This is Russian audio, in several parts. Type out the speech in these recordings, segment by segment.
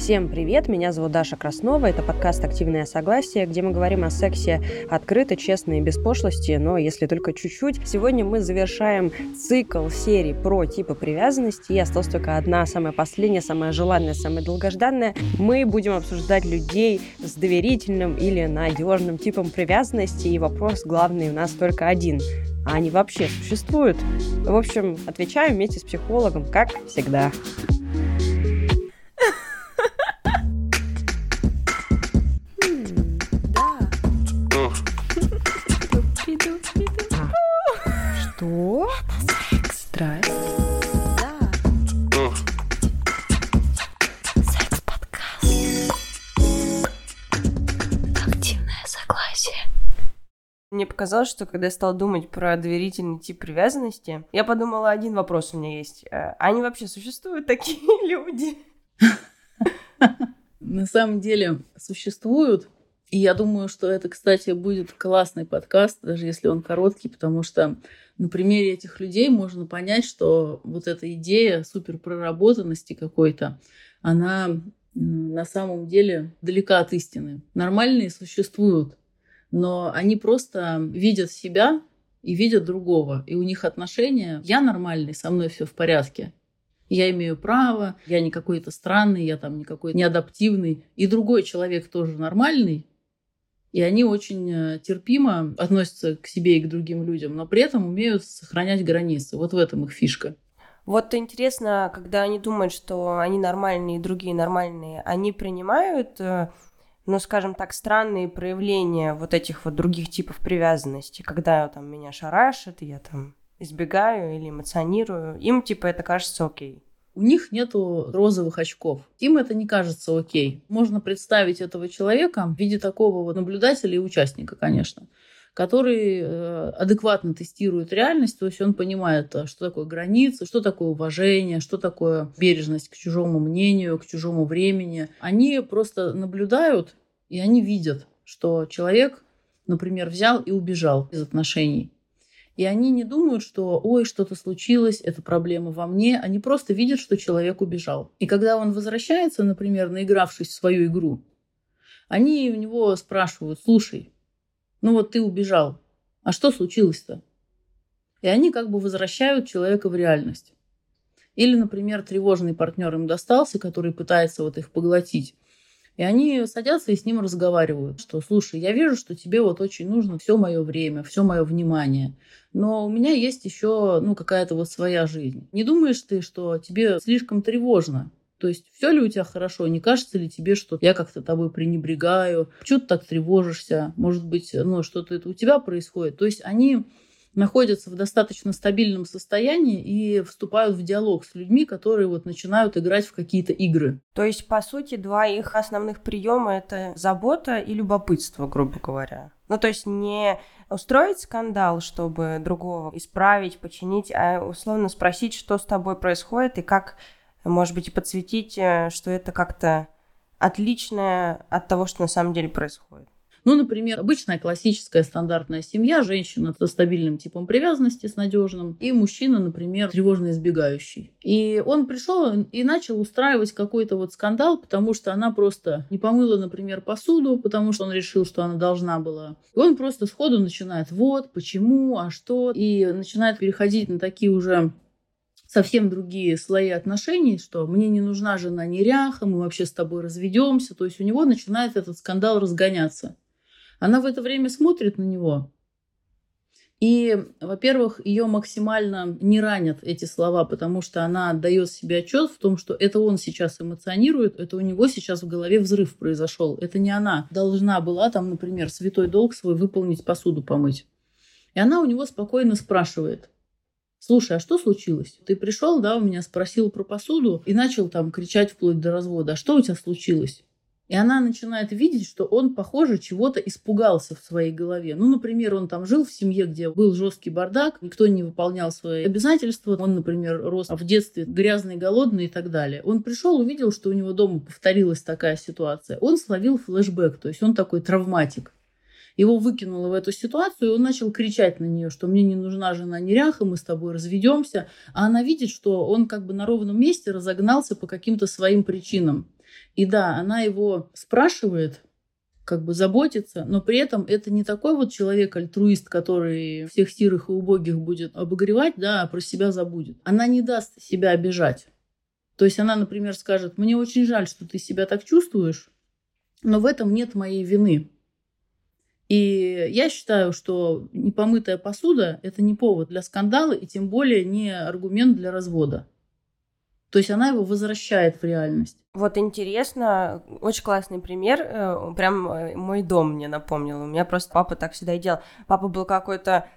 Всем привет, меня зовут Даша Краснова, это подкаст «Активное согласие», где мы говорим о сексе открыто, честно и без пошлости, но если только чуть-чуть. Сегодня мы завершаем цикл серий про типы привязанности, и осталась только одна, самая последняя, самая желанная, самая долгожданная. Мы будем обсуждать людей с доверительным или надежным типом привязанности, и вопрос главный у нас только один – а они вообще существуют? В общем, отвечаем вместе с психологом, как всегда. Показалось, что когда я стала думать про доверительный тип привязанности, я подумала, один вопрос у меня есть. Э, они вообще существуют такие люди? На самом деле существуют. И я думаю, что это, кстати, будет классный подкаст, даже если он короткий, потому что на примере этих людей можно понять, что вот эта идея суперпроработанности какой-то, она на самом деле далека от истины. Нормальные существуют, но они просто видят себя и видят другого. И у них отношения «я нормальный, со мной все в порядке». Я имею право, я не какой-то странный, я там не какой-то неадаптивный. И другой человек тоже нормальный, и они очень э, терпимо относятся к себе и к другим людям, но при этом умеют сохранять границы. Вот в этом их фишка. Вот интересно, когда они думают, что они нормальные другие нормальные, они принимают э, ну, скажем так, странные проявления вот этих вот других типов привязанности, когда там меня шарашит, я там избегаю или эмоционирую, им типа это кажется окей. У них нету розовых очков. Им это не кажется окей. Можно представить этого человека в виде такого вот наблюдателя и участника, конечно, который э, адекватно тестирует реальность, то есть он понимает, э, что такое границы, что такое уважение, что такое бережность к чужому мнению, к чужому времени. Они просто наблюдают и они видят, что человек, например, взял и убежал из отношений. И они не думают, что ой, что-то случилось, это проблема во мне. Они просто видят, что человек убежал. И когда он возвращается, например, наигравшись в свою игру, они у него спрашивают, слушай, ну вот ты убежал, а что случилось-то? И они как бы возвращают человека в реальность. Или, например, тревожный партнер им достался, который пытается вот их поглотить. И они садятся и с ним разговаривают, что, слушай, я вижу, что тебе вот очень нужно все мое время, все мое внимание. Но у меня есть еще ну, какая-то вот своя жизнь. Не думаешь ты, что тебе слишком тревожно? То есть все ли у тебя хорошо? Не кажется ли тебе, что я как-то тобой пренебрегаю? Чего ты так тревожишься? Может быть, ну, что-то это у тебя происходит? То есть они находятся в достаточно стабильном состоянии и вступают в диалог с людьми, которые вот начинают играть в какие-то игры. То есть, по сути, два их основных приема это забота и любопытство, грубо говоря. Ну, то есть не устроить скандал, чтобы другого исправить, починить, а условно спросить, что с тобой происходит и как, может быть, и подсветить, э, что это как-то отличное от того, что на самом деле происходит. Ну, например, обычная классическая стандартная семья, женщина со стабильным типом привязанности, с надежным, и мужчина, например, тревожно избегающий. И он пришел и начал устраивать какой-то вот скандал, потому что она просто не помыла, например, посуду, потому что он решил, что она должна была. И он просто сходу начинает, вот, почему, а что, и начинает переходить на такие уже совсем другие слои отношений, что мне не нужна жена неряха, мы вообще с тобой разведемся. То есть у него начинает этот скандал разгоняться. Она в это время смотрит на него. И, во-первых, ее максимально не ранят эти слова, потому что она отдает себе отчет в том, что это он сейчас эмоционирует, это у него сейчас в голове взрыв произошел. Это не она должна была там, например, святой долг свой выполнить, посуду помыть. И она у него спокойно спрашивает, слушай, а что случилось? Ты пришел, да, у меня спросил про посуду и начал там кричать вплоть до развода. А что у тебя случилось? И она начинает видеть, что он, похоже, чего-то испугался в своей голове. Ну, например, он там жил в семье, где был жесткий бардак, никто не выполнял свои обязательства. Он, например, рос в детстве грязный, голодный и так далее. Он пришел, увидел, что у него дома повторилась такая ситуация. Он словил флешбэк, то есть он такой травматик. Его выкинуло в эту ситуацию, и он начал кричать на нее, что мне не нужна жена неряха, мы с тобой разведемся. А она видит, что он как бы на ровном месте разогнался по каким-то своим причинам. И да, она его спрашивает, как бы заботится, но при этом это не такой вот человек-альтруист, который всех сирых и убогих будет обогревать, да, а про себя забудет. Она не даст себя обижать. То есть она, например, скажет, мне очень жаль, что ты себя так чувствуешь, но в этом нет моей вины. И я считаю, что непомытая посуда – это не повод для скандала и тем более не аргумент для развода. То есть она его возвращает в реальность. Вот интересно, очень классный пример, э, прям э, мой дом мне напомнил. У меня просто папа так всегда и делал. Папа был какой-то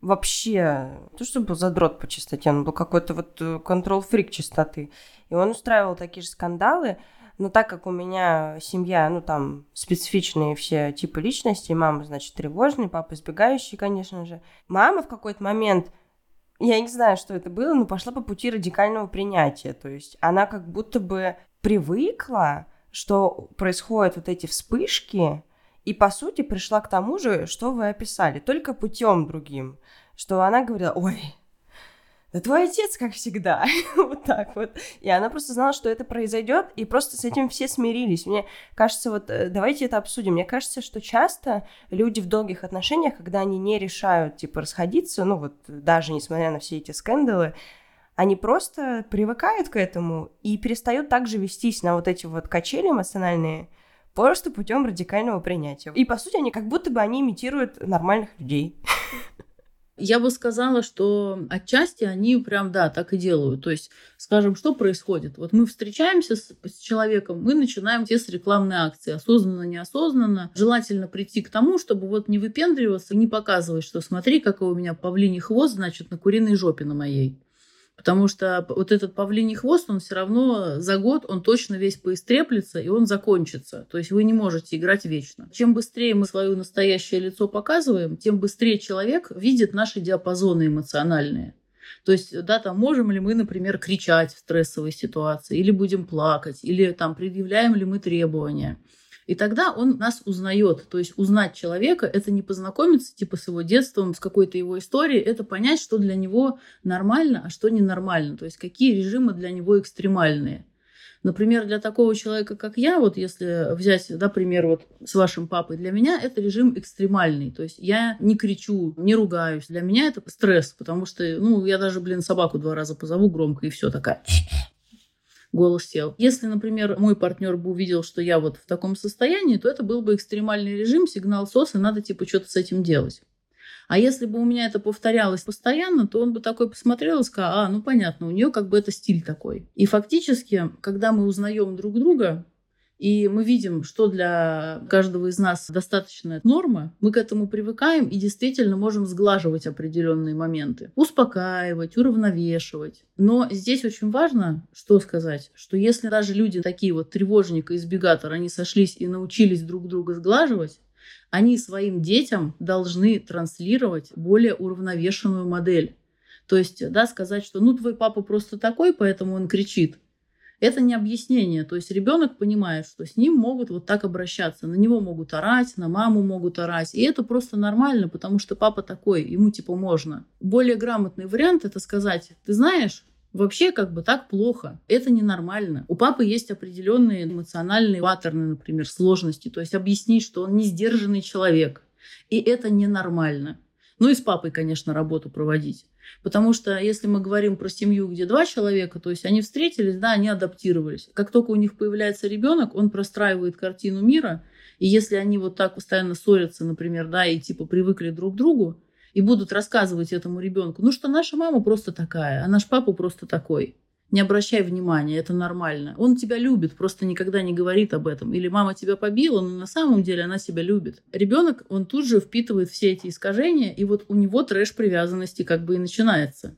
вообще, то, что был задрот по чистоте, он был какой-то вот э, контрол-фрик чистоты. И он устраивал такие же скандалы, но так как у меня семья, ну, там, специфичные все типы личности, мама, значит, тревожный, папа избегающий, конечно же. Мама в какой-то момент, я не знаю, что это было, но пошла по пути радикального принятия. То есть она как будто бы привыкла, что происходят вот эти вспышки, и, по сути, пришла к тому же, что вы описали, только путем другим. Что она говорила, ой, да твой отец, как всегда, вот так вот. И она просто знала, что это произойдет, и просто с этим все смирились. Мне кажется, вот э, давайте это обсудим. Мне кажется, что часто люди в долгих отношениях, когда они не решают, типа, расходиться, ну вот даже несмотря на все эти скандалы, они просто привыкают к этому и перестают также вестись на вот эти вот качели эмоциональные, просто путем радикального принятия. И по сути они как будто бы они имитируют нормальных людей. Я бы сказала, что отчасти они прям, да, так и делают. То есть, скажем, что происходит? Вот мы встречаемся с, с человеком, мы начинаем те с рекламной акции, осознанно, неосознанно. Желательно прийти к тому, чтобы вот не выпендриваться, не показывать, что смотри, какой у меня павлиний хвост, значит, на куриной жопе на моей. Потому что вот этот павлиний хвост, он все равно за год, он точно весь поистреплется, и он закончится. То есть вы не можете играть вечно. Чем быстрее мы свое настоящее лицо показываем, тем быстрее человек видит наши диапазоны эмоциональные. То есть, да, там можем ли мы, например, кричать в стрессовой ситуации, или будем плакать, или там предъявляем ли мы требования. И тогда он нас узнает. То есть узнать человека – это не познакомиться типа с его детством, с какой-то его историей, это понять, что для него нормально, а что ненормально. То есть какие режимы для него экстремальные. Например, для такого человека, как я, вот если взять, да, пример вот с вашим папой, для меня это режим экстремальный. То есть я не кричу, не ругаюсь. Для меня это стресс, потому что, ну, я даже, блин, собаку два раза позову громко, и все такая голос сел. Если, например, мой партнер бы увидел, что я вот в таком состоянии, то это был бы экстремальный режим, сигнал СОС, и надо типа что-то с этим делать. А если бы у меня это повторялось постоянно, то он бы такой посмотрел и сказал, а, ну понятно, у нее как бы это стиль такой. И фактически, когда мы узнаем друг друга, и мы видим, что для каждого из нас достаточная норма, мы к этому привыкаем и действительно можем сглаживать определенные моменты, успокаивать, уравновешивать. Но здесь очень важно, что сказать, что если даже люди такие вот тревожник и избегатор, они сошлись и научились друг друга сглаживать, они своим детям должны транслировать более уравновешенную модель. То есть, да, сказать, что ну твой папа просто такой, поэтому он кричит. Это не объяснение. То есть ребенок понимает, что с ним могут вот так обращаться. На него могут орать, на маму могут орать. И это просто нормально, потому что папа такой, ему типа можно. Более грамотный вариант это сказать, ты знаешь, Вообще как бы так плохо. Это ненормально. У папы есть определенные эмоциональные паттерны, например, сложности. То есть объяснить, что он не сдержанный человек. И это ненормально. Ну и с папой, конечно, работу проводить. Потому что если мы говорим про семью, где два человека, то есть они встретились, да, они адаптировались. Как только у них появляется ребенок, он простраивает картину мира, и если они вот так постоянно ссорятся, например, да, и типа привыкли друг к другу, и будут рассказывать этому ребенку, ну что наша мама просто такая, а наш папа просто такой. Не обращай внимания, это нормально. Он тебя любит, просто никогда не говорит об этом. Или мама тебя побила, но на самом деле она себя любит. Ребенок, он тут же впитывает все эти искажения, и вот у него трэш привязанности как бы и начинается.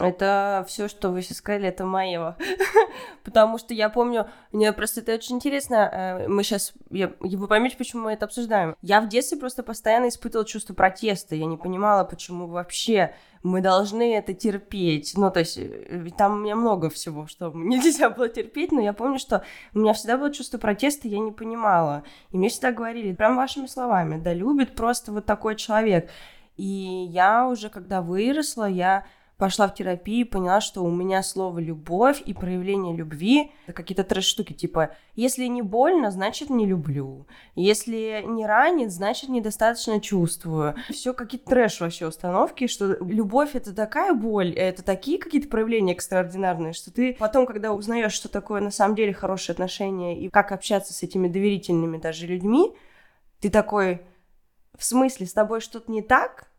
Это все, что вы сейчас сказали, это мое. Потому что я помню, мне просто это очень интересно. Э, мы сейчас, я, вы поймете, почему мы это обсуждаем. Я в детстве просто постоянно испытывала чувство протеста. Я не понимала, почему вообще мы должны это терпеть. Ну, то есть, э, там у меня много всего, что нельзя было терпеть, но я помню, что у меня всегда было чувство протеста, я не понимала. И мне всегда говорили, прям вашими словами, да любит просто вот такой человек. И я уже, когда выросла, я пошла в терапию, поняла, что у меня слово «любовь» и проявление любви — это какие-то трэш-штуки, типа «если не больно, значит не люблю», «если не ранит, значит недостаточно чувствую». Все какие-то трэш вообще установки, что любовь — это такая боль, это такие какие-то проявления экстраординарные, что ты потом, когда узнаешь, что такое на самом деле хорошие отношения и как общаться с этими доверительными даже людьми, ты такой, в смысле, с тобой что-то не так?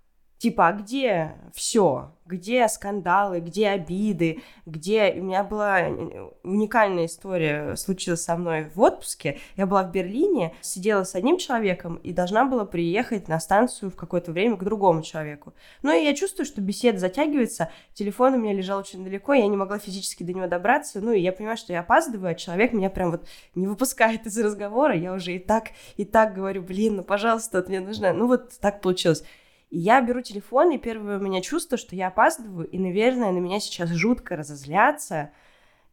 Типа, а где все? Где скандалы, где обиды, где... У меня была э, уникальная история, случилась со мной в отпуске. Я была в Берлине, сидела с одним человеком и должна была приехать на станцию в какое-то время к другому человеку. И я чувствую, что беседа затягивается, телефон у меня лежал очень далеко, я не могла физически до него добраться, ну и я понимаю, что я опаздываю, а человек меня прям вот не выпускает из разговора, я уже и так, и так говорю, блин, ну пожалуйста, вот мне нужно... Ну вот так получилось. И я беру телефон, и первое у меня чувство, что я опаздываю, и, наверное, на меня сейчас жутко разозлятся.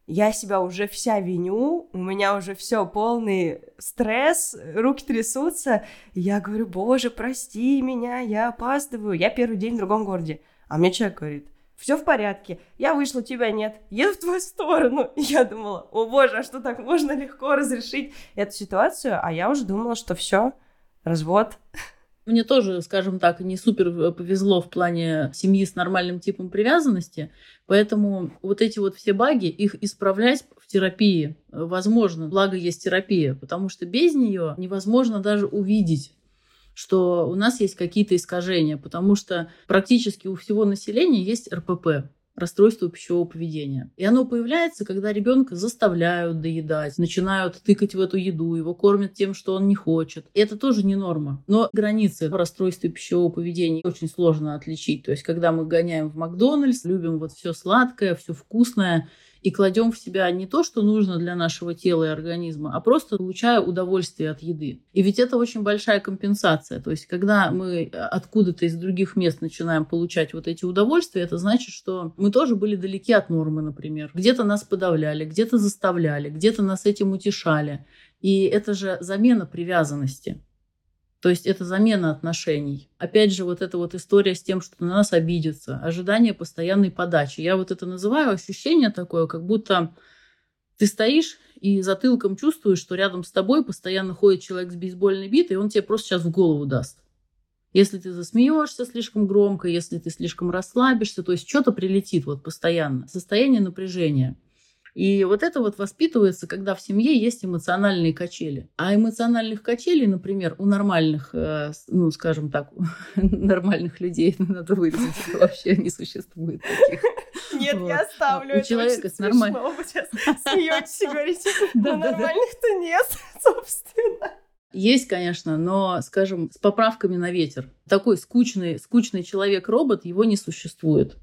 Я себя уже вся виню, у меня уже все полный стресс, руки трясутся. Я говорю, боже, прости меня, я опаздываю. Я первый день в другом городе. А мне человек говорит, все в порядке, я вышла, тебя нет, еду в твою сторону. И я думала, о боже, а что так можно легко разрешить эту ситуацию? А я уже думала, что все, развод. Мне тоже, скажем так, не супер э, повезло в плане семьи с нормальным типом привязанности, поэтому вот эти вот все баги, их исправлять в терапии э, возможно, благо есть терапия, потому что без нее невозможно даже увидеть что у нас есть какие-то искажения, потому что практически у всего населения есть РПП расстройство пищевого поведения. И оно появляется, когда ребенка заставляют доедать, начинают тыкать в эту еду, его кормят тем, что он не хочет. И это тоже не норма. Но границы расстройства пищевого поведения очень сложно отличить. То есть, когда мы гоняем в Макдональдс, любим вот все сладкое, все вкусное, и кладем в себя не то, что нужно для нашего тела и организма, а просто получая удовольствие от еды. И ведь это очень большая компенсация. То есть, когда мы откуда-то из других мест начинаем получать вот эти удовольствия, это значит, что мы тоже были далеки от нормы, например. Где-то нас подавляли, где-то заставляли, где-то нас этим утешали. И это же замена привязанности. То есть это замена отношений. Опять же, вот эта вот история с тем, что на нас обидятся, ожидание постоянной подачи. Я вот это называю ощущение такое, как будто ты стоишь и затылком чувствуешь, что рядом с тобой постоянно ходит человек с бейсбольной битой, и он тебе просто сейчас в голову даст. Если ты засмеешься слишком громко, если ты слишком расслабишься, то есть что-то прилетит вот постоянно. Состояние напряжения – и вот это вот воспитывается, когда в семье есть эмоциональные качели. А эмоциональных качелей, например, у нормальных, э, ну, скажем так, нормальных людей, надо вырезать, вообще не существует таких. Нет, я оставлю. У человека с нормальным... Вы сейчас смеетесь и говорите, у нормальных-то нет, собственно. Есть, конечно, но, скажем, с поправками на ветер. Такой скучный, скучный человек-робот, его не существует.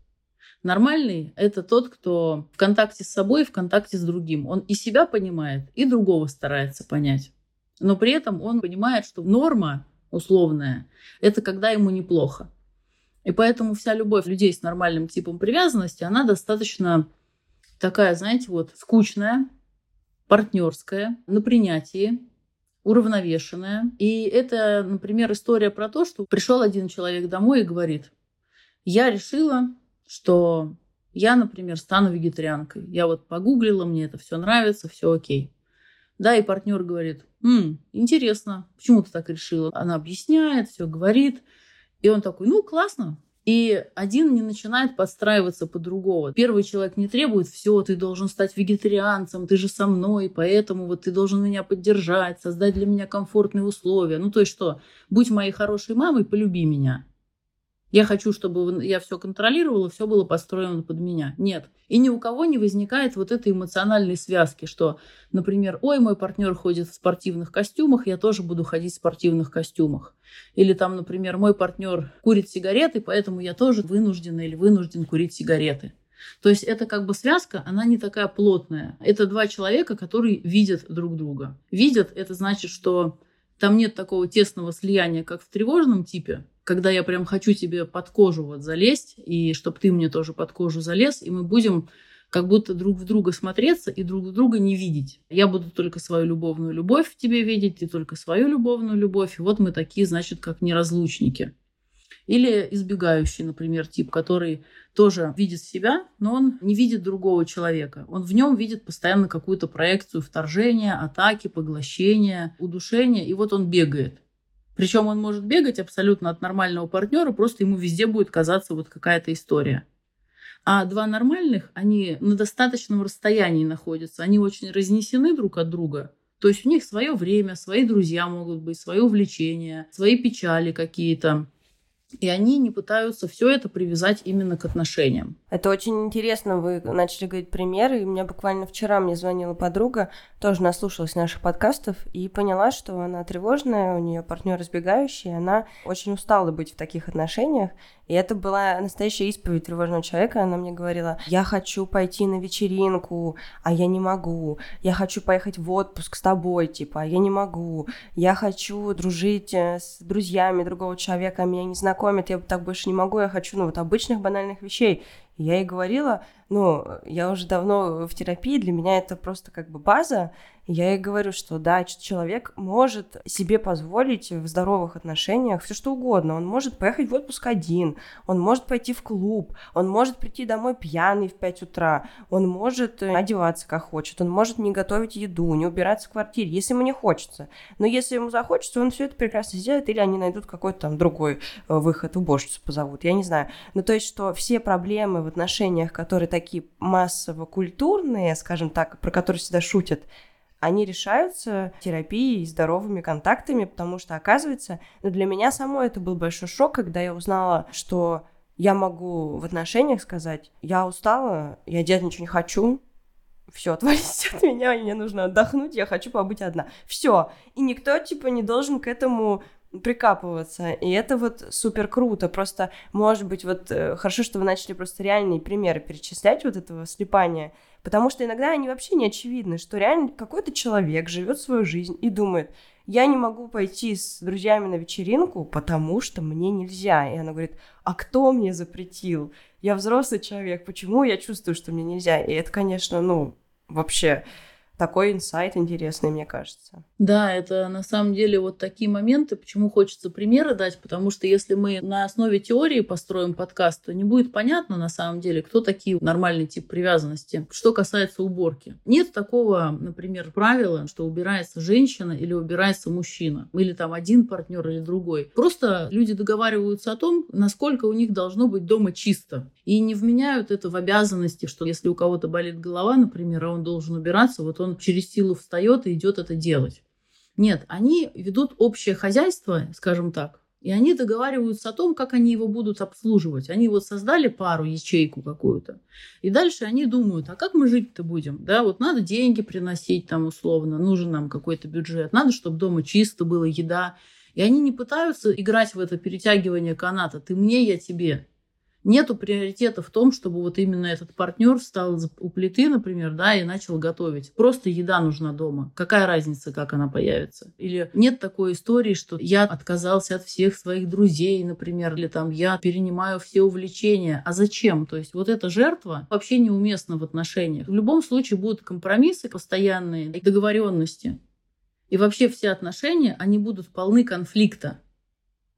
Нормальный – это тот, кто в контакте с собой в контакте с другим. Он и себя понимает, и другого старается понять. Но при этом он понимает, что норма условная – это когда ему неплохо. И поэтому вся любовь людей с нормальным типом привязанности, она достаточно такая, знаете, вот скучная, партнерская, на принятии, уравновешенная. И это, например, история про то, что пришел один человек домой и говорит, я решила, что я, например, стану вегетарианкой. Я вот погуглила, мне это все нравится, все окей. Да, и партнер говорит, М, интересно, почему ты так решила? Она объясняет, все говорит. И он такой, ну, классно. И один не начинает подстраиваться под другого. Первый человек не требует, все, ты должен стать вегетарианцем, ты же со мной, поэтому вот ты должен меня поддержать, создать для меня комфортные условия. Ну, то есть что, будь моей хорошей мамой, полюби меня. Я хочу, чтобы я все контролировала, все было построено под меня. Нет. И ни у кого не возникает вот этой эмоциональной связки, что, например, ой, мой партнер ходит в спортивных костюмах, я тоже буду ходить в спортивных костюмах. Или там, например, мой партнер курит сигареты, поэтому я тоже вынуждена или вынужден курить сигареты. То есть это как бы связка, она не такая плотная. Это два человека, которые видят друг друга. Видят, это значит, что там нет такого тесного слияния, как в тревожном типе, когда я прям хочу тебе под кожу вот залезть, и чтобы ты мне тоже под кожу залез, и мы будем как будто друг в друга смотреться и друг в друга не видеть. Я буду только свою любовную любовь в тебе видеть, ты только свою любовную любовь. И вот мы такие, значит, как неразлучники. Или избегающий, например, тип, который тоже видит себя, но он не видит другого человека. Он в нем видит постоянно какую-то проекцию вторжения, атаки, поглощения, удушения, и вот он бегает. Причем он может бегать абсолютно от нормального партнера, просто ему везде будет казаться вот какая-то история. А два нормальных, они на достаточном расстоянии находятся, они очень разнесены друг от друга. То есть у них свое время, свои друзья могут быть, свое увлечение, свои печали какие-то. И они не пытаются все это привязать именно к отношениям. Это очень интересно, вы начали говорить примеры. И у меня буквально вчера мне звонила подруга, тоже наслушалась наших подкастов и поняла, что она тревожная, у нее партнер избегающий, она очень устала быть в таких отношениях. И это была настоящая исповедь тревожного человека. Она мне говорила, я хочу пойти на вечеринку, а я не могу. Я хочу поехать в отпуск с тобой, типа, а я не могу. Я хочу дружить э, с друзьями другого человека, а меня не знакомят, я так больше не могу. Я хочу, ну, вот обычных банальных вещей. И я ей говорила, ну, я уже давно в терапии, для меня это просто как бы база, я ей говорю, что да, человек может себе позволить в здоровых отношениях все что угодно. Он может поехать в отпуск один, он может пойти в клуб, он может прийти домой пьяный в 5 утра, он может э, одеваться как хочет, он может не готовить еду, не убираться в квартире, если ему не хочется. Но если ему захочется, он все это прекрасно сделает, или они найдут какой-то там другой э, выход, уборщицу позовут, я не знаю. Ну, то есть, что все проблемы в отношениях, которые такие массово-культурные, скажем так, про которые всегда шутят, они решаются терапией и здоровыми контактами, потому что, оказывается, ну, для меня самой это был большой шок, когда я узнала, что я могу в отношениях сказать, я устала, я делать ничего не хочу, все, отвалите от меня, мне нужно отдохнуть, я хочу побыть одна. Все. И никто, типа, не должен к этому прикапываться. И это вот супер круто. Просто, может быть, вот э, хорошо, что вы начали просто реальные примеры перечислять вот этого слепания. Потому что иногда они вообще не очевидны, что реально какой-то человек живет свою жизнь и думает, я не могу пойти с друзьями на вечеринку, потому что мне нельзя. И она говорит, а кто мне запретил? Я взрослый человек, почему я чувствую, что мне нельзя? И это, конечно, ну, вообще такой инсайт интересный, мне кажется. Да, это на самом деле вот такие моменты, почему хочется примеры дать, потому что если мы на основе теории построим подкаст, то не будет понятно на самом деле, кто такие нормальный тип привязанности. Что касается уборки. Нет такого, например, правила, что убирается женщина или убирается мужчина, или там один партнер или другой. Просто люди договариваются о том, насколько у них должно быть дома чисто. И не вменяют это в обязанности, что если у кого-то болит голова, например, а он должен убираться, вот он через силу встает и идет это делать. Нет, они ведут общее хозяйство, скажем так, и они договариваются о том, как они его будут обслуживать. Они вот создали пару, ячейку какую-то. И дальше они думают, а как мы жить-то будем? Да, вот надо деньги приносить там условно, нужен нам какой-то бюджет, надо, чтобы дома чисто было, еда. И они не пытаются играть в это перетягивание каната. Ты мне, я тебе нету приоритета в том, чтобы вот именно этот партнер встал у плиты, например, да, и начал готовить. Просто еда нужна дома. Какая разница, как она появится? Или нет такой истории, что я отказался от всех своих друзей, например, или там я перенимаю все увлечения. А зачем? То есть вот эта жертва вообще неуместна в отношениях. В любом случае будут компромиссы постоянные, договоренности. И вообще все отношения, они будут полны конфликта.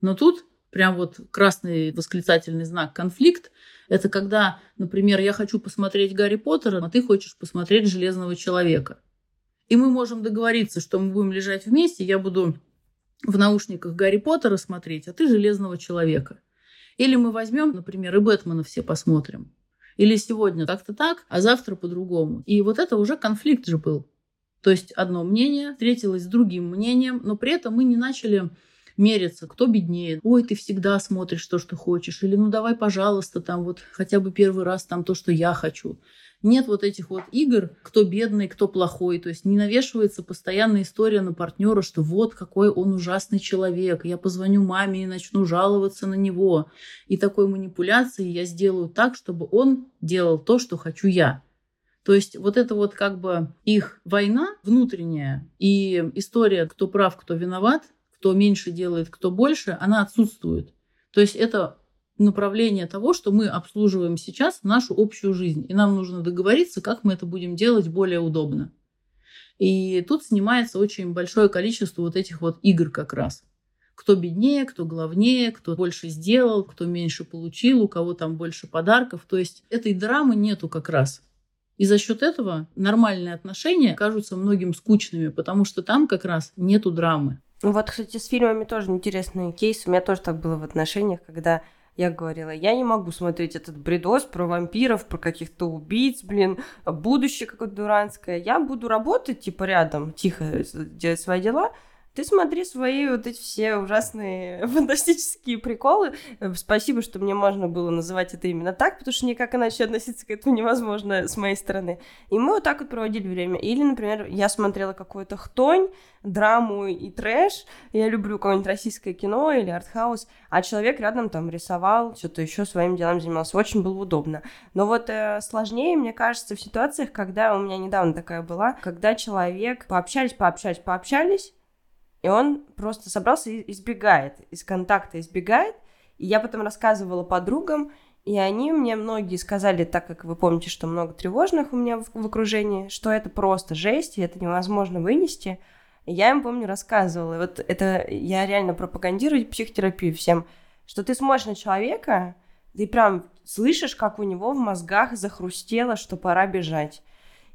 Но тут прям вот красный восклицательный знак конфликт. Это когда, например, я хочу посмотреть Гарри Поттера, а ты хочешь посмотреть Железного человека. И мы можем договориться, что мы будем лежать вместе, я буду в наушниках Гарри Поттера смотреть, а ты Железного человека. Или мы возьмем, например, и Бэтмена все посмотрим. Или сегодня как-то так, а завтра по-другому. И вот это уже конфликт же был. То есть одно мнение встретилось с другим мнением, но при этом мы не начали мериться, кто беднее. Ой, ты всегда смотришь то, что хочешь. Или ну давай, пожалуйста, там вот хотя бы первый раз там то, что я хочу. Нет вот этих вот игр, кто бедный, кто плохой. То есть не навешивается постоянная история на партнера, что вот какой он ужасный человек. Я позвоню маме и начну жаловаться на него. И такой манипуляции я сделаю так, чтобы он делал то, что хочу я. То есть вот это вот как бы их война внутренняя и история, кто прав, кто виноват, кто меньше делает, кто больше, она отсутствует. То есть это направление того, что мы обслуживаем сейчас нашу общую жизнь. И нам нужно договориться, как мы это будем делать более удобно. И тут снимается очень большое количество вот этих вот игр как раз. кто беднее, кто главнее, кто больше сделал, кто меньше получил, у кого там больше подарков. То есть этой драмы нету как раз. И за счет этого нормальные отношения кажутся многим скучными, потому что там как раз нету драмы. Вот, кстати, с фильмами тоже интересный кейс. У меня тоже так было в отношениях, когда я говорила, я не могу смотреть этот бредос про вампиров, про каких-то убийц, блин, будущее какое-то дурацкое. Я буду работать, типа, рядом, тихо делать свои дела, ты смотри свои вот эти все ужасные фантастические приколы. Э, спасибо, что мне можно было называть это именно так, потому что никак иначе относиться к этому невозможно с моей стороны. И мы вот так вот проводили время. Или, например, я смотрела какую-то хтонь, драму и трэш. Я люблю какое-нибудь российское кино или артхаус, а человек рядом там рисовал, что-то еще своим делом занимался. Очень было удобно. Но вот э, сложнее, мне кажется, в ситуациях, когда у меня недавно такая была, когда человек пообщались, пообщались, пообщались, и он просто собрался и избегает, из контакта избегает. И я потом рассказывала подругам, и они мне многие сказали, так как вы помните, что много тревожных у меня в, в окружении, что это просто жесть, и это невозможно вынести. И я им, помню, рассказывала. И вот это я реально пропагандирую психотерапию всем, что ты смотришь на человека, ты прям слышишь, как у него в мозгах захрустело, что пора бежать.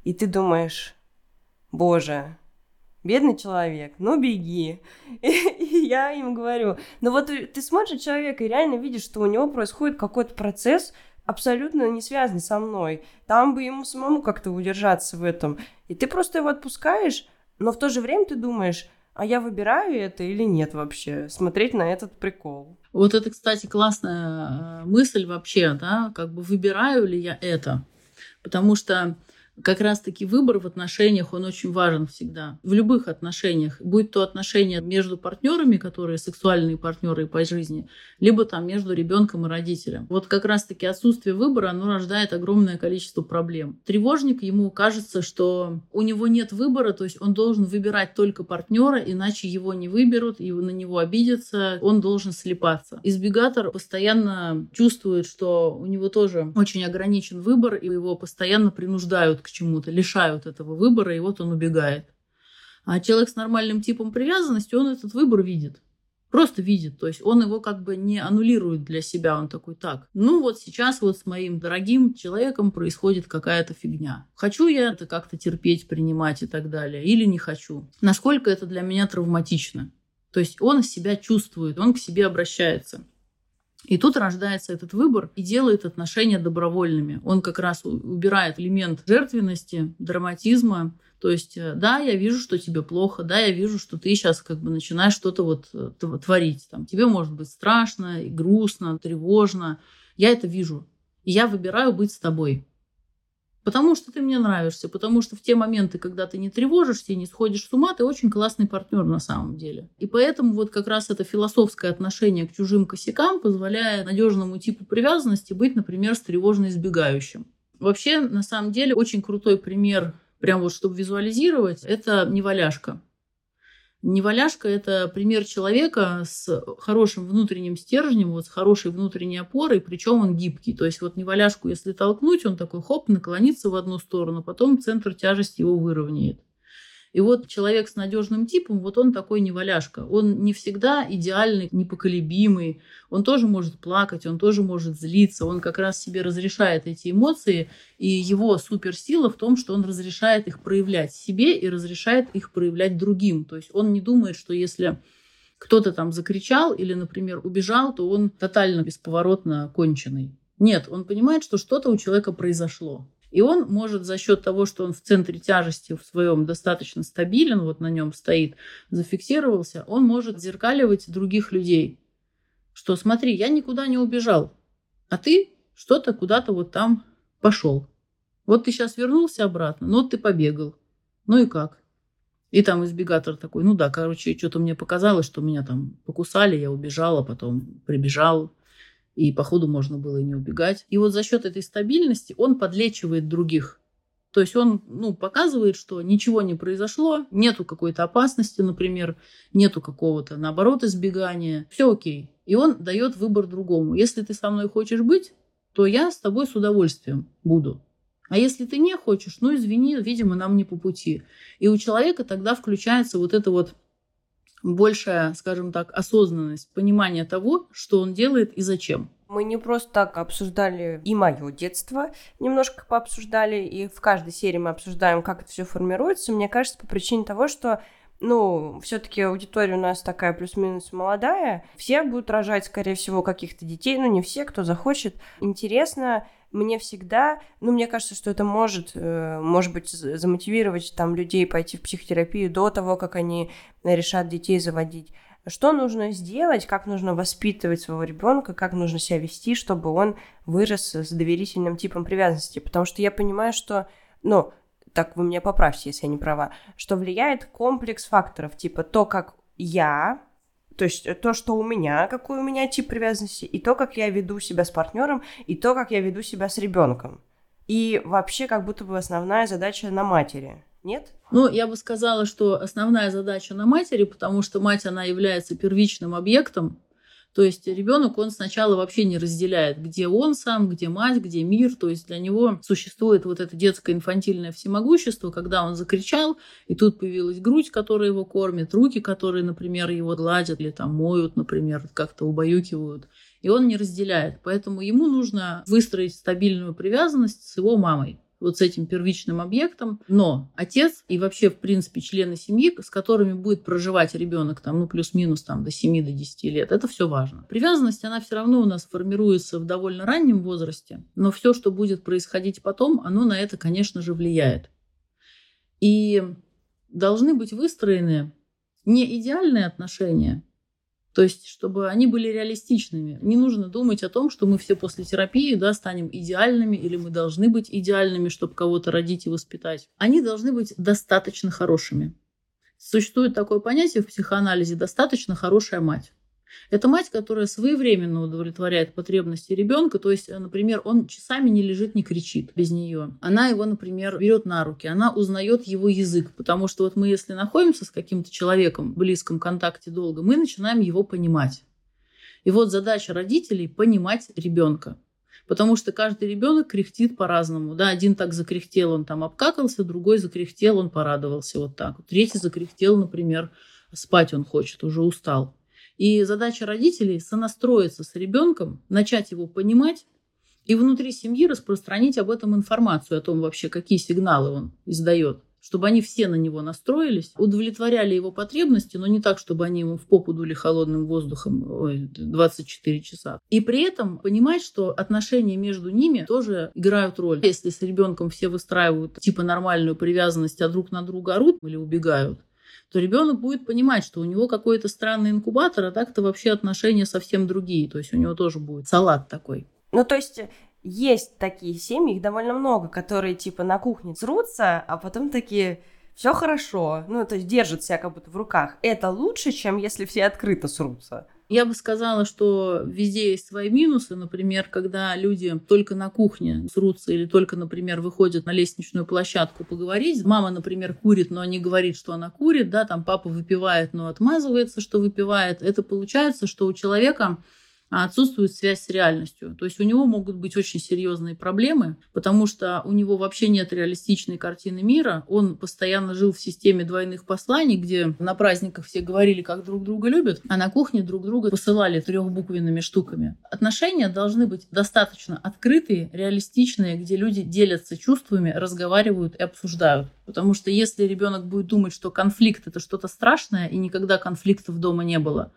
И ты думаешь, боже, бедный человек, ну беги. И, и я им говорю, ну вот ты смотришь человека и реально видишь, что у него происходит какой-то процесс, абсолютно не связанный со мной. Там бы ему самому как-то удержаться в этом. И ты просто его отпускаешь, но в то же время ты думаешь, а я выбираю это или нет вообще, смотреть на этот прикол. Вот это, кстати, классная э, мысль вообще, да, как бы выбираю ли я это. Потому что как раз-таки выбор в отношениях, он очень важен всегда. В любых отношениях. Будь то отношения между партнерами, которые сексуальные партнеры по жизни, либо там между ребенком и родителем. Вот как раз-таки отсутствие выбора, оно рождает огромное количество проблем. Тревожник, ему кажется, что у него нет выбора, то есть он должен выбирать только партнера, иначе его не выберут, и на него обидятся, он должен слепаться. Избегатор постоянно чувствует, что у него тоже очень ограничен выбор, и его постоянно принуждают к чему-то, лишают этого выбора, и вот он убегает. А человек с нормальным типом привязанности, он этот выбор видит. Просто видит, то есть он его как бы не аннулирует для себя, он такой, так, ну вот сейчас вот с моим дорогим человеком происходит какая-то фигня. Хочу я это как-то терпеть, принимать и так далее, или не хочу. Насколько это для меня травматично. То есть он себя чувствует, он к себе обращается. И тут рождается этот выбор и делает отношения добровольными. Он как раз убирает элемент жертвенности, драматизма. То есть, э, да, я вижу, что тебе плохо, да, я вижу, что ты сейчас как бы начинаешь что-то вот э, творить. Там, тебе может быть страшно, и грустно, тревожно. Я это вижу. И я выбираю быть с тобой. Потому что ты мне нравишься, потому что в те моменты, когда ты не тревожишься и не сходишь с ума, ты очень классный партнер на самом деле. И поэтому вот как раз это философское отношение к чужим косякам позволяет надежному типу привязанности быть, например, тревожно избегающим. Вообще, на самом деле, очень крутой пример, прям вот чтобы визуализировать, это неваляшка. Неваляшка – это пример человека с хорошим внутренним стержнем, вот с хорошей внутренней опорой, причем он гибкий. То есть вот неваляшку, если толкнуть, он такой хоп, наклонится в одну сторону, потом центр тяжести его выровняет. И вот человек с надежным типом, вот он такой неваляшка. Он не всегда идеальный, непоколебимый. Он тоже может плакать, он тоже может злиться. Он как раз себе разрешает эти эмоции. И его суперсила в том, что он разрешает их проявлять себе и разрешает их проявлять другим. То есть он не думает, что если кто-то там закричал или, например, убежал, то он тотально бесповоротно конченый. Нет, он понимает, что что-то у человека произошло. И он может за счет того, что он в центре тяжести в своем достаточно стабилен, вот на нем стоит, зафиксировался, он может зеркаливать других людей. Что смотри, я никуда не убежал, а ты что-то куда-то вот там пошел. Вот ты сейчас вернулся обратно, ну вот ты побегал. Ну и как? И там избегатор такой, ну да, короче, что-то мне показалось, что меня там покусали, я убежала, потом прибежал, и по ходу можно было и не убегать. И вот за счет этой стабильности он подлечивает других. То есть он ну, показывает, что ничего не произошло, нету какой-то опасности, например, нету какого-то, наоборот, избегания. Все окей. И он дает выбор другому. Если ты со мной хочешь быть, то я с тобой с удовольствием буду. А если ты не хочешь, ну извини, видимо, нам не по пути. И у человека тогда включается вот это вот большая, скажем так, осознанность, понимание того, что он делает и зачем. Мы не просто так обсуждали и мое детство, немножко пообсуждали, и в каждой серии мы обсуждаем, как это все формируется. Мне кажется, по причине того, что ну, все-таки аудитория у нас такая плюс-минус молодая. Все будут рожать, скорее всего, каких-то детей, ну, не все, кто захочет. Интересно, мне всегда, ну, мне кажется, что это может, э, может быть, замотивировать там людей пойти в психотерапию до того, как они решат детей заводить. Что нужно сделать, как нужно воспитывать своего ребенка, как нужно себя вести, чтобы он вырос с доверительным типом привязанности. Потому что я понимаю, что, ну, так вы меня поправьте, если я не права, что влияет комплекс факторов, типа то, как я, то есть то, что у меня, какой у меня тип привязанности, и то, как я веду себя с партнером, и то, как я веду себя с ребенком. И вообще, как будто бы основная задача на матери. Нет? Ну, я бы сказала, что основная задача на матери, потому что мать, она является первичным объектом то есть ребенок, он сначала вообще не разделяет, где он сам, где мать, где мир. То есть для него существует вот это детское инфантильное всемогущество, когда он закричал, и тут появилась грудь, которая его кормит, руки, которые, например, его гладят или там моют, например, как-то убаюкивают. И он не разделяет. Поэтому ему нужно выстроить стабильную привязанность с его мамой вот с этим первичным объектом, но отец и вообще, в принципе, члены семьи, с которыми будет проживать ребенок там, ну, плюс-минус там до 7 до 10 лет, это все важно. Привязанность, она все равно у нас формируется в довольно раннем возрасте, но все, что будет происходить потом, оно на это, конечно же, влияет. И должны быть выстроены не идеальные отношения, то есть, чтобы они были реалистичными. Не нужно думать о том, что мы все после терапии да, станем идеальными или мы должны быть идеальными, чтобы кого-то родить и воспитать. Они должны быть достаточно хорошими. Существует такое понятие в психоанализе «достаточно хорошая мать». Это мать, которая своевременно удовлетворяет потребности ребенка. То есть, например, он часами не лежит, не кричит без нее. Она его, например, берет на руки, она узнает его язык. Потому что вот мы, если находимся с каким-то человеком в близком контакте долго, мы начинаем его понимать. И вот задача родителей – понимать ребенка. Потому что каждый ребенок кряхтит по-разному. Да, один так закряхтел, он там обкакался, другой закряхтел, он порадовался вот так. Третий закряхтел, например, спать он хочет, уже устал. И задача родителей сонастроиться с ребенком, начать его понимать и внутри семьи распространить об этом информацию, о том вообще, какие сигналы он издает чтобы они все на него настроились, удовлетворяли его потребности, но не так, чтобы они ему в попу дули холодным воздухом ой, 24 часа. И при этом понимать, что отношения между ними тоже играют роль. Если с ребенком все выстраивают типа нормальную привязанность, а друг на друга орут или убегают, то ребенок будет понимать, что у него какой-то странный инкубатор, а так-то вообще отношения совсем другие. То есть у него тоже будет салат такой. Ну, то есть есть такие семьи, их довольно много, которые типа на кухне срутся, а потом такие все хорошо, ну, то есть держат себя как будто в руках. Это лучше, чем если все открыто срутся. Я бы сказала, что везде есть свои минусы. Например, когда люди только на кухне срутся или только, например, выходят на лестничную площадку поговорить. Мама, например, курит, но не говорит, что она курит. Да, там папа выпивает, но отмазывается, что выпивает. Это получается, что у человека отсутствует связь с реальностью. То есть у него могут быть очень серьезные проблемы, потому что у него вообще нет реалистичной картины мира. Он постоянно жил в системе двойных посланий, где на праздниках все говорили, как друг друга любят, а на кухне друг друга посылали трехбуквенными штуками. Отношения должны быть достаточно открытые, реалистичные, где люди делятся чувствами, разговаривают и обсуждают. Потому что если ребенок будет думать, что конфликт это что-то страшное, и никогда конфликтов дома не было,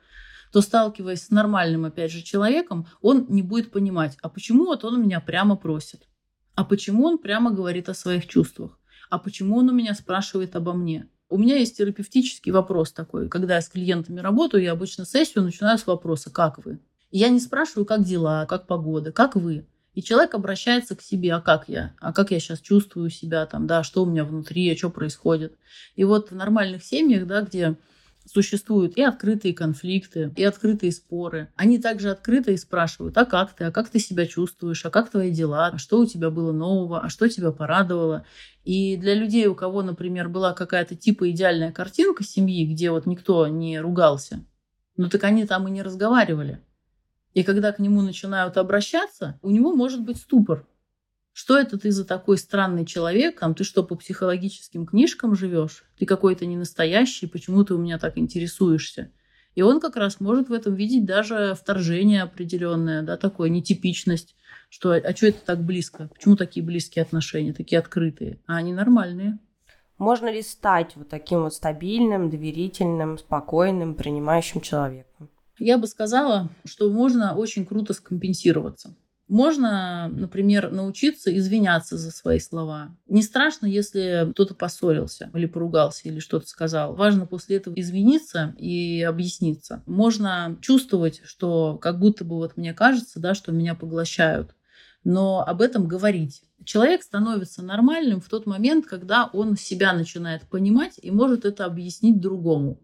то сталкиваясь с нормальным, опять же, человеком, он не будет понимать, а почему вот он меня прямо просит, а почему он прямо говорит о своих чувствах, а почему он у меня спрашивает обо мне. У меня есть терапевтический вопрос такой. Когда я с клиентами работаю, я обычно сессию начинаю с вопроса «Как вы?». я не спрашиваю, как дела, как погода, как вы. И человек обращается к себе, а как я? А как я сейчас чувствую себя, там, да, что у меня внутри, а что происходит. И вот в нормальных семьях, да, где существуют и открытые конфликты, и открытые споры. Они также открыто и спрашивают, а как ты, а как ты себя чувствуешь, а как твои дела, а что у тебя было нового, а что тебя порадовало. И для людей, у кого, например, была какая-то типа идеальная картинка семьи, где вот никто не ругался, ну так они там и не разговаривали. И когда к нему начинают обращаться, у него может быть ступор. Что это ты за такой странный человек, там, ты что, по психологическим книжкам живешь? Ты какой-то не настоящий, почему ты у меня так интересуешься? И он как раз может в этом видеть даже вторжение определенное, да, такое, нетипичность, что а что это так близко? Почему такие близкие отношения, такие открытые? А они нормальные. Можно ли стать вот таким вот стабильным, доверительным, спокойным, принимающим человеком? Я бы сказала, что можно очень круто скомпенсироваться. Можно, например, научиться извиняться за свои слова. Не страшно, если кто-то поссорился или поругался или что-то сказал. Важно после этого извиниться и объясниться. Можно чувствовать, что как будто бы вот мне кажется, да, что меня поглощают но об этом говорить. Человек становится нормальным в тот момент, когда он себя начинает понимать и может это объяснить другому.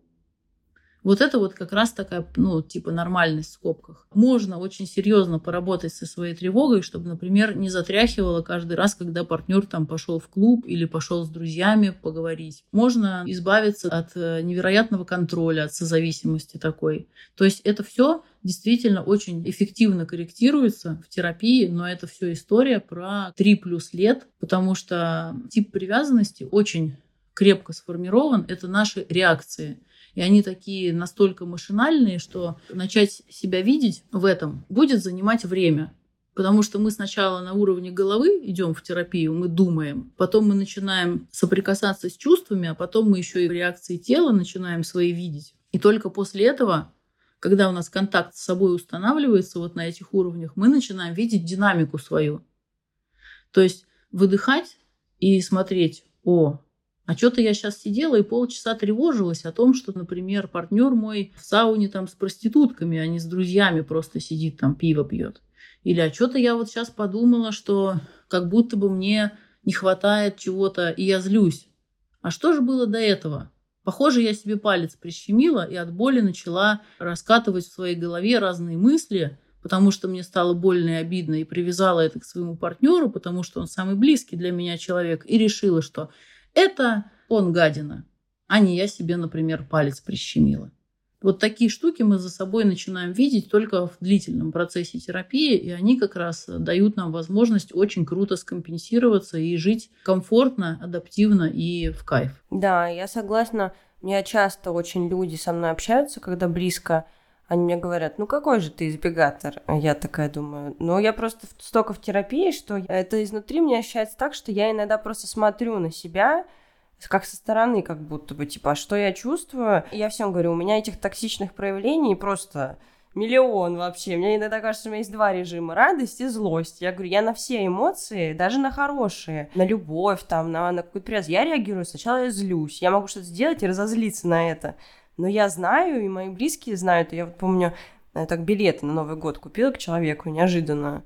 Вот это вот как раз такая, ну, типа нормальность в скобках. Можно очень серьезно поработать со своей тревогой, чтобы, например, не затряхивало каждый раз, когда партнер там пошел в клуб или пошел с друзьями поговорить. Можно избавиться от э, невероятного контроля, от созависимости такой. То есть это все действительно очень эффективно корректируется в терапии, но это все история про 3 плюс лет, потому что тип привязанности очень крепко сформирован, это наши реакции. И они такие настолько машинальные, что начать себя видеть в этом будет занимать время. Потому что мы сначала на уровне головы идем в терапию, мы думаем, потом мы начинаем соприкасаться с чувствами, а потом мы еще и реакции тела начинаем свои видеть. И только после этого, когда у нас контакт с собой устанавливается вот на этих уровнях, мы начинаем видеть динамику свою. То есть выдыхать и смотреть, о, а что-то я сейчас сидела и полчаса тревожилась о том, что, например, партнер мой в сауне там с проститутками, а не с друзьями просто сидит там пиво пьет. Или а что-то я вот сейчас подумала, что как будто бы мне не хватает чего-то, и я злюсь. А что же было до этого? Похоже, я себе палец прищемила и от боли начала раскатывать в своей голове разные мысли, потому что мне стало больно и обидно, и привязала это к своему партнеру, потому что он самый близкий для меня человек, и решила, что это он гадина, а не я себе, например, палец прищемила. Вот такие штуки мы за собой начинаем видеть только в длительном процессе терапии, и они как раз дают нам возможность очень круто скомпенсироваться и жить комфортно, адаптивно и в кайф. Да, я согласна. Меня часто очень люди со мной общаются, когда близко. Они мне говорят, ну какой же ты избегатор? Я такая думаю, ну я просто столько в терапии, что это изнутри мне ощущается так, что я иногда просто смотрю на себя, как со стороны, как будто бы, типа, а что я чувствую? И я всем говорю, у меня этих токсичных проявлений просто миллион вообще. Мне иногда кажется, у меня есть два режима, радость и злость. Я говорю, я на все эмоции, даже на хорошие, на любовь, там, на, на какую-то приязнь, я реагирую. Сначала я злюсь, я могу что-то сделать и разозлиться на это. Но я знаю, и мои близкие знают, и я вот помню, я так билеты на Новый год купила к человеку неожиданно.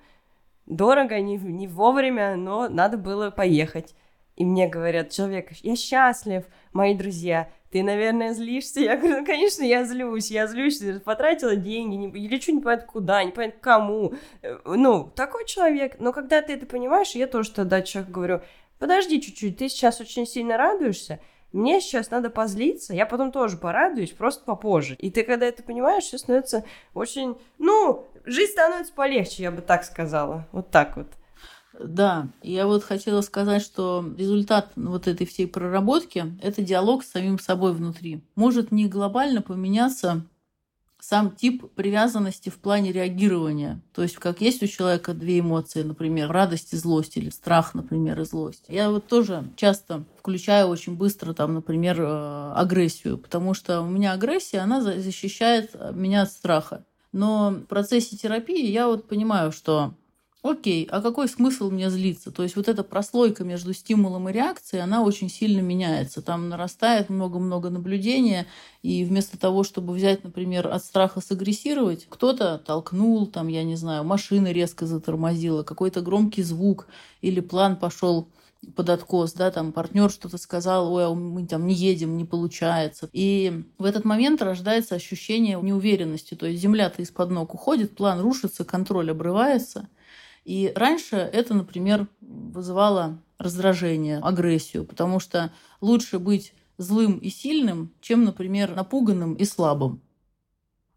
Дорого, не, не вовремя, но надо было поехать. И мне говорят, человек, я счастлив, мои друзья, ты, наверное, злишься? Я говорю, ну, конечно, я злюсь, я злюсь, потратила деньги, не, лечу не понятно куда, не понятно кому. Э, ну, такой человек. Но когда ты это понимаешь, я тоже тогда человеку говорю, подожди чуть-чуть, ты сейчас очень сильно радуешься, мне сейчас надо позлиться, я потом тоже порадуюсь, просто попозже. И ты, когда это понимаешь, все становится очень... Ну, жизнь становится полегче, я бы так сказала. Вот так вот. Да, я вот хотела сказать, что результат вот этой всей проработки – это диалог с самим собой внутри. Может не глобально поменяться сам тип привязанности в плане реагирования. То есть, как есть у человека две эмоции, например, радость и злость, или страх, например, и злость. Я вот тоже часто включаю очень быстро, там, например, э, агрессию, потому что у меня агрессия, она защищает меня от страха. Но в процессе терапии я вот понимаю, что окей, а какой смысл мне злиться? То есть вот эта прослойка между стимулом и реакцией, она очень сильно меняется. Там нарастает много-много наблюдения, и вместо того, чтобы взять, например, от страха сагрессировать, кто-то толкнул, там, я не знаю, машина резко затормозила, какой-то громкий звук, или план пошел под откос, да, там партнер что-то сказал, ой, а мы там не едем, не получается. И в этот момент рождается ощущение неуверенности, то есть земля-то из-под ног уходит, план рушится, контроль обрывается, и раньше это, например, вызывало раздражение, агрессию, потому что лучше быть злым и сильным, чем, например, напуганным и слабым.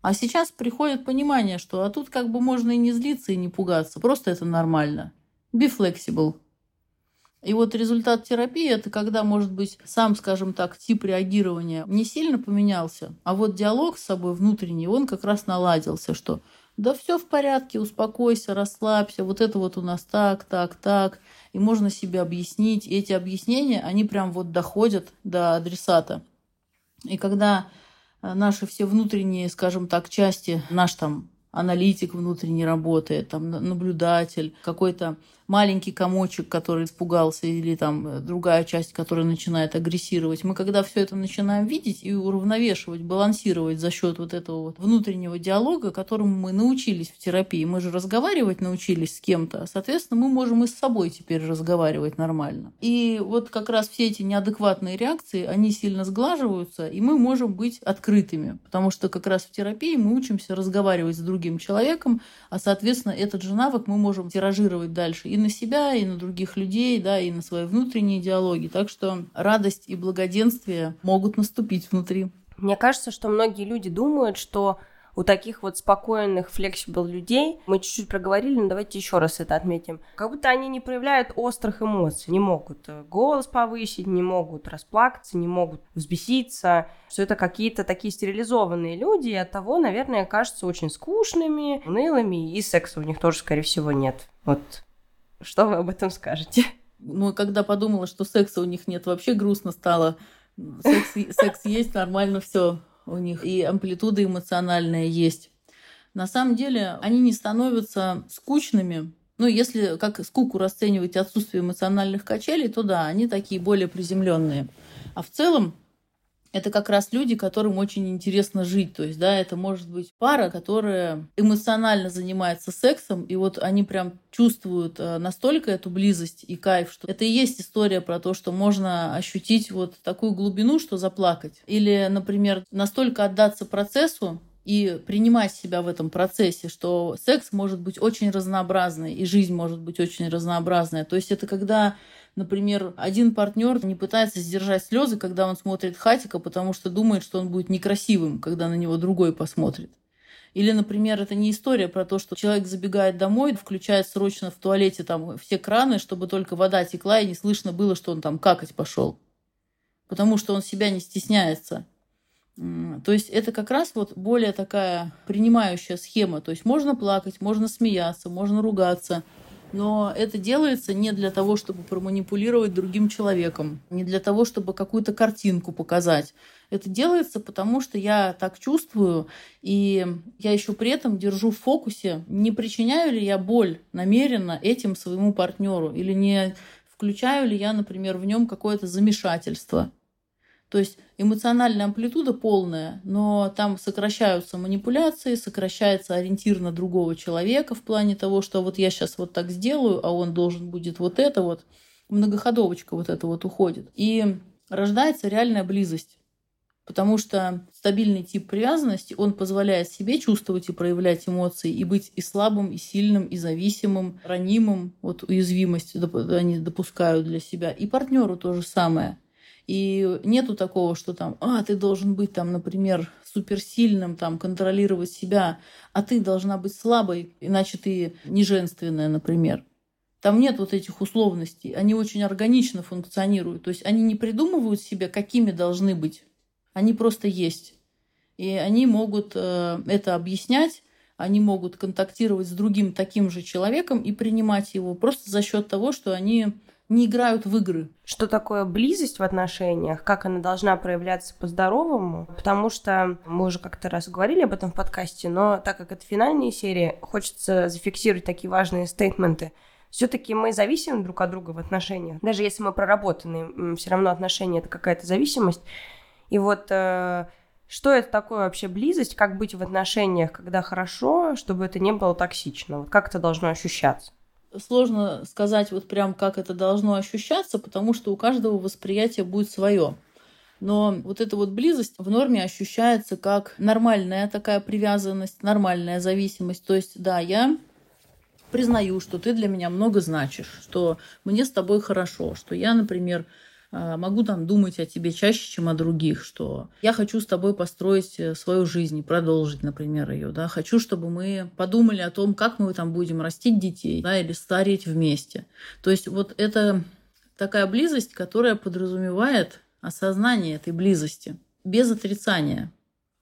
А сейчас приходит понимание, что а тут как бы можно и не злиться, и не пугаться. Просто это нормально. Be flexible. И вот результат терапии – это когда, может быть, сам, скажем так, тип реагирования не сильно поменялся, а вот диалог с собой внутренний, он как раз наладился, что да все в порядке, успокойся, расслабься, вот это вот у нас так, так, так, и можно себе объяснить. И эти объяснения, они прям вот доходят до адресата. И когда э, наши все внутренние, скажем так, части, наш там аналитик внутренний работает, там наблюдатель, какой-то маленький комочек, который испугался, или там э, другая часть, которая начинает агрессировать. Мы когда все это начинаем видеть и уравновешивать, балансировать за счет вот этого вот внутреннего диалога, которому мы научились в терапии, мы же разговаривать научились с кем-то, соответственно, мы можем и с собой теперь разговаривать нормально. И вот как раз все эти неадекватные реакции, они сильно сглаживаются, и мы можем быть открытыми, потому что как раз в терапии мы учимся разговаривать с другим человеком, а, соответственно, этот же навык мы можем тиражировать дальше и на себя, и на других людей, да, и на свои внутренние диалоги. Так что радость и благоденствие могут наступить внутри. Мне кажется, что многие люди думают, что у таких вот спокойных, флексибл людей, мы чуть-чуть проговорили, но давайте еще раз это отметим, как будто они не проявляют острых эмоций, не могут э, голос повысить, не могут расплакаться, не могут взбеситься, что это какие-то такие стерилизованные люди, и от того, наверное, кажутся очень скучными, унылыми, и секса у них тоже, скорее всего, нет. Вот что вы об этом скажете? Ну, когда подумала, что секса у них нет, вообще грустно стало. Секс, секс есть, нормально все у них. И амплитуда эмоциональная есть. На самом деле они не становятся скучными. Ну, если как скуку расценивать отсутствие эмоциональных качелей, то да, они такие более приземленные. А в целом это как раз люди, которым очень интересно жить. То есть, да, это может быть пара, которая эмоционально занимается сексом, и вот они прям чувствуют э, настолько эту близость и кайф, что это и есть история про то, что можно ощутить вот такую глубину, что заплакать. Или, например, настолько отдаться процессу, и принимать себя в этом процессе, что секс может быть очень разнообразный, и жизнь может быть очень разнообразная. То есть это когда Например, один партнер не пытается сдержать слезы, когда он смотрит хатика, потому что думает, что он будет некрасивым, когда на него другой посмотрит. Или, например, это не история про то, что человек забегает домой, включает срочно в туалете там все краны, чтобы только вода текла и не слышно было, что он там какать пошел. Потому что он себя не стесняется. То есть это как раз вот более такая принимающая схема. То есть можно плакать, можно смеяться, можно ругаться – но это делается не для того, чтобы проманипулировать другим человеком, не для того, чтобы какую-то картинку показать. Это делается потому, что я так чувствую, и я еще при этом держу в фокусе, не причиняю ли я боль намеренно этим своему партнеру, или не включаю ли я, например, в нем какое-то замешательство. То есть эмоциональная амплитуда полная, но там сокращаются манипуляции, сокращается ориентир на другого человека в плане того, что вот я сейчас вот так сделаю, а он должен будет вот это вот. Многоходовочка вот это вот уходит. И рождается реальная близость. Потому что стабильный тип привязанности, он позволяет себе чувствовать и проявлять эмоции, и быть и слабым, и сильным, и зависимым, ранимым. Вот уязвимость они допускают для себя. И партнеру то же самое – и нету такого, что там, а, ты должен быть там, например, суперсильным, там, контролировать себя, а ты должна быть слабой, иначе ты не женственная, например. Там нет вот этих условностей. Они очень органично функционируют. То есть они не придумывают себе, какими должны быть. Они просто есть. И они могут э, это объяснять, они могут контактировать с другим таким же человеком и принимать его просто за счет того, что они не играют в игры. Что такое близость в отношениях, как она должна проявляться по-здоровому, потому что мы уже как-то раз говорили об этом в подкасте, но так как это финальная серия, хочется зафиксировать такие важные стейтменты. Все-таки мы зависим друг от друга в отношениях. Даже если мы проработаны, все равно отношения это какая-то зависимость. И вот э, что это такое вообще близость, как быть в отношениях, когда хорошо, чтобы это не было токсично? Вот как это должно ощущаться? Сложно сказать вот прям, как это должно ощущаться, потому что у каждого восприятие будет свое. Но вот эта вот близость в норме ощущается как нормальная такая привязанность, нормальная зависимость. То есть, да, я признаю, что ты для меня много значишь, что мне с тобой хорошо, что я, например, могу там думать о тебе чаще, чем о других, что я хочу с тобой построить э, свою жизнь и продолжить, например, ее, да, хочу, чтобы мы подумали о том, как мы там будем растить детей, да, или стареть вместе. То есть вот это такая близость, которая подразумевает осознание этой близости без отрицания.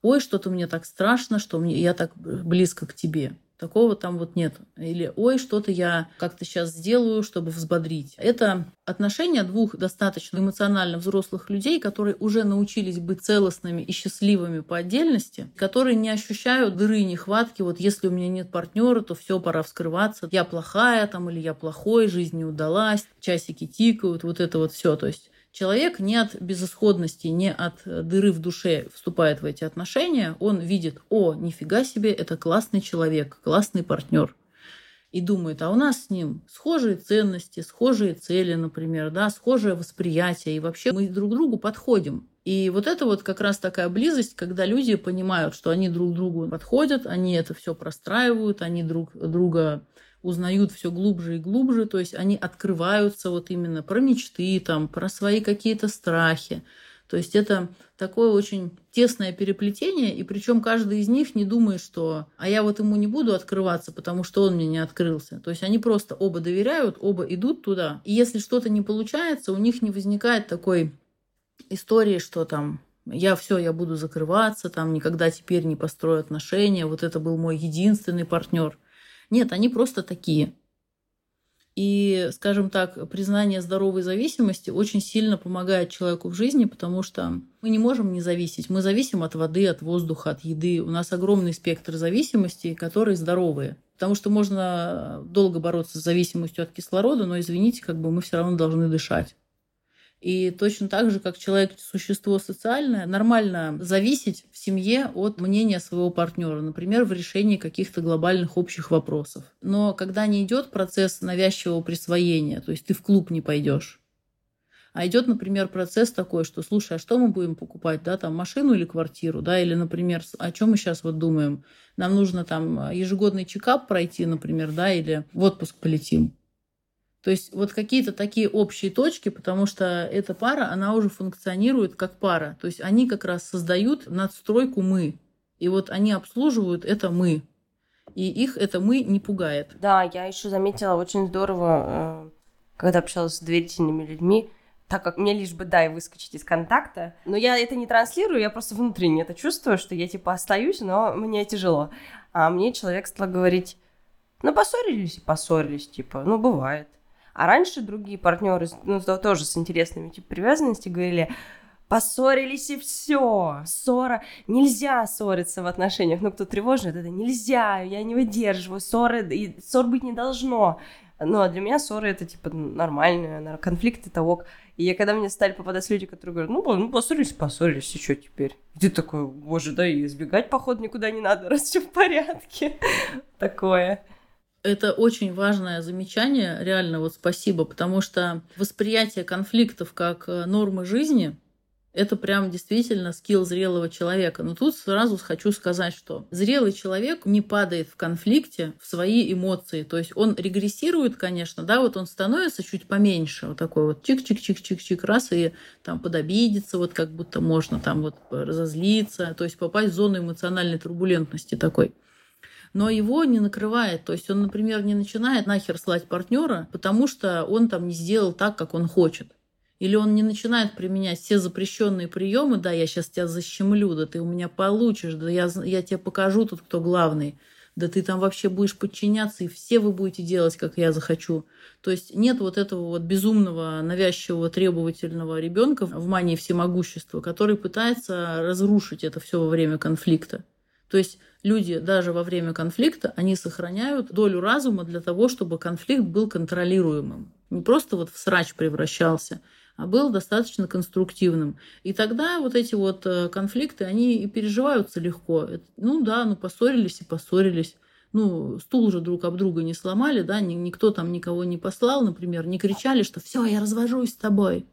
Ой, что-то мне так страшно, что мне, я так близко к тебе. Такого там вот нет. Или ой, что-то я как-то сейчас сделаю, чтобы взбодрить. Это отношения двух достаточно эмоционально взрослых людей, которые уже научились быть целостными и счастливыми по отдельности, которые не ощущают дыры, нехватки. Вот если у меня нет партнера, то все, пора вскрываться. Я плохая там или я плохой, жизнь не удалась, часики тикают, вот это вот все. То есть Человек не от безысходности, не от дыры в душе вступает в эти отношения. Он видит, о, нифига себе, это классный человек, классный партнер. И думает, а у нас с ним схожие ценности, схожие цели, например, да, схожее восприятие. И вообще мы друг другу подходим. И вот это вот как раз такая близость, когда люди понимают, что они друг другу подходят, они это все простраивают, они друг друга узнают все глубже и глубже, то есть они открываются вот именно про мечты, там, про свои какие-то страхи. То есть это такое очень тесное переплетение, и причем каждый из них не думает, что «а я вот ему не буду открываться, потому что он мне не открылся». То есть они просто оба доверяют, оба идут туда. И если что-то не получается, у них не возникает такой истории, что там я все, я буду закрываться, там никогда теперь не построю отношения, вот это был мой единственный партнер. Нет, они просто такие. И, скажем так, признание здоровой зависимости очень сильно помогает человеку в жизни, потому что мы не можем не зависеть. Мы зависим от воды, от воздуха, от еды. У нас огромный спектр зависимостей, которые здоровые. Потому что можно долго бороться с зависимостью от кислорода, но, извините, как бы мы все равно должны дышать. И точно так же, как человек существо социальное, нормально зависеть в семье от мнения своего партнера, например, в решении каких-то глобальных общих вопросов. Но когда не идет процесс навязчивого присвоения, то есть ты в клуб не пойдешь, а идет, например, процесс такой, что, слушай, а что мы будем покупать, да, там машину или квартиру, да, или, например, о чем мы сейчас вот думаем, нам нужно там ежегодный чекап пройти, например, да, или в отпуск полетим. То есть вот какие-то такие общие точки, потому что эта пара, она уже функционирует как пара. То есть они как раз создают надстройку «мы». И вот они обслуживают это «мы». И их это «мы» не пугает. Да, я еще заметила очень здорово, э, когда общалась с доверительными людьми, так как мне лишь бы, дай выскочить из контакта. Но я это не транслирую, я просто внутренне это чувствую, что я типа остаюсь, но мне тяжело. А мне человек стал говорить, ну поссорились и поссорились, типа, ну бывает. А раньше другие партнеры, ну, тоже с интересными типа привязанности, говорили, поссорились и все. Ссора. Нельзя ссориться в отношениях. Ну, кто тревожный, это нельзя, я не выдерживаю. Ссоры, и ссор быть не должно. Ну, а для меня ссоры это, типа, нормально, конфликт это. И я, когда мне стали попадать люди, которые говорят, ну, ну поссорились, поссорились, и что теперь? И ты такой, боже, да и избегать, походу, никуда не надо, раз все в порядке. Такое. Это очень важное замечание, реально вот спасибо, потому что восприятие конфликтов как э, нормы жизни это прям действительно скилл зрелого человека. Но тут сразу хочу сказать, что зрелый человек не падает в конфликте в свои эмоции. То есть он регрессирует, конечно, да, вот он становится чуть поменьше, вот такой вот чик-чик-чик-чик-чик, раз и там подобидеться, вот как будто можно там вот разозлиться, то есть попасть в зону эмоциональной турбулентности такой но его не накрывает. То есть он, например, не начинает нахер слать партнера, потому что он там не сделал так, как он хочет. Или он не начинает применять все запрещенные приемы, да, я сейчас тебя защемлю, да ты у меня получишь, да я, я тебе покажу тут, кто главный, да ты там вообще будешь подчиняться, и все вы будете делать, как я захочу. То есть нет вот этого вот безумного, навязчивого, требовательного ребенка в мании всемогущества, который пытается разрушить это все во время конфликта. То есть люди даже во время конфликта, они сохраняют долю разума для того, чтобы конфликт был контролируемым. Не просто вот в срач превращался, а был достаточно конструктивным. И тогда вот эти вот э, конфликты, они и переживаются легко. Ну да, ну поссорились и поссорились. Ну, стул же друг об друга не сломали, да, никто там никого не послал, например, не кричали, что все, я развожусь с тобой.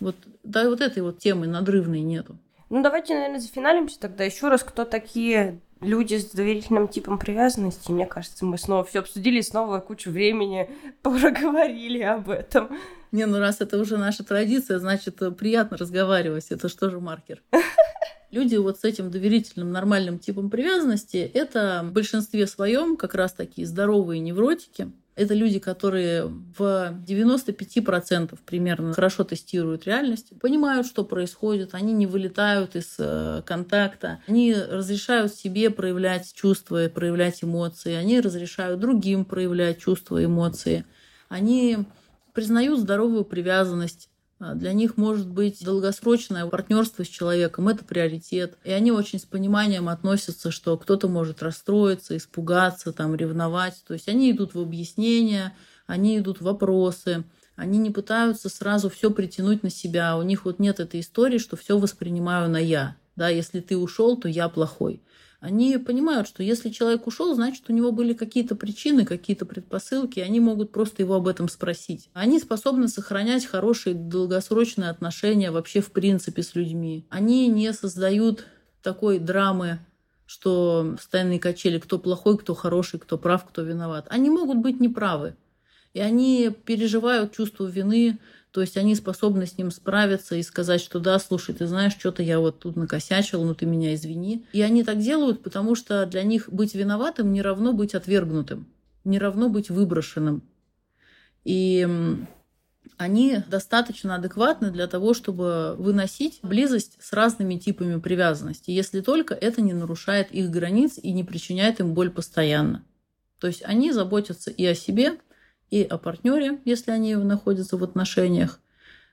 Вот, да, вот этой вот темы надрывной нету. Ну, давайте, наверное, зафиналимся тогда еще раз, кто такие люди с доверительным типом привязанности. Мне кажется, мы снова все обсудили, снова кучу времени проговорили об этом. Не, ну раз это уже наша традиция, значит, приятно разговаривать. Это что же маркер? Люди вот с этим доверительным нормальным типом привязанности, это в большинстве своем как раз такие здоровые невротики, Это люди, которые в 95% примерно хорошо тестируют реальность, понимают, что происходит, они не вылетают из э, контакта, они разрешают себе проявлять чувства, проявлять эмоции, они разрешают другим проявлять чувства и эмоции, они признают здоровую привязанность, для них может быть долгосрочное партнерство с человеком, это приоритет. И они очень с пониманием относятся, что кто-то может расстроиться, испугаться, там, ревновать. То есть они идут в объяснения, они идут в вопросы, они не пытаются сразу все притянуть на себя. У них вот нет этой истории, что все воспринимаю на я. Да, если ты ушел, то я плохой они понимают, что если человек ушел, значит, у него были какие-то причины, какие-то предпосылки, они могут просто его об этом спросить. Они способны сохранять хорошие долгосрочные отношения вообще в принципе с людьми. Они не создают такой драмы, что постоянные качели, кто плохой, кто хороший, кто прав, кто виноват. Они могут быть неправы. И они переживают чувство вины, то есть они способны с ним справиться и сказать, что да, слушай, ты знаешь, что-то я вот тут накосячил, ну ты меня извини. И они так делают, потому что для них быть виноватым не равно быть отвергнутым, не равно быть выброшенным. И они достаточно адекватны для того, чтобы выносить близость с разными типами привязанности, если только это не нарушает их границ и не причиняет им боль постоянно. То есть они заботятся и о себе, и о партнере, если они находятся в отношениях.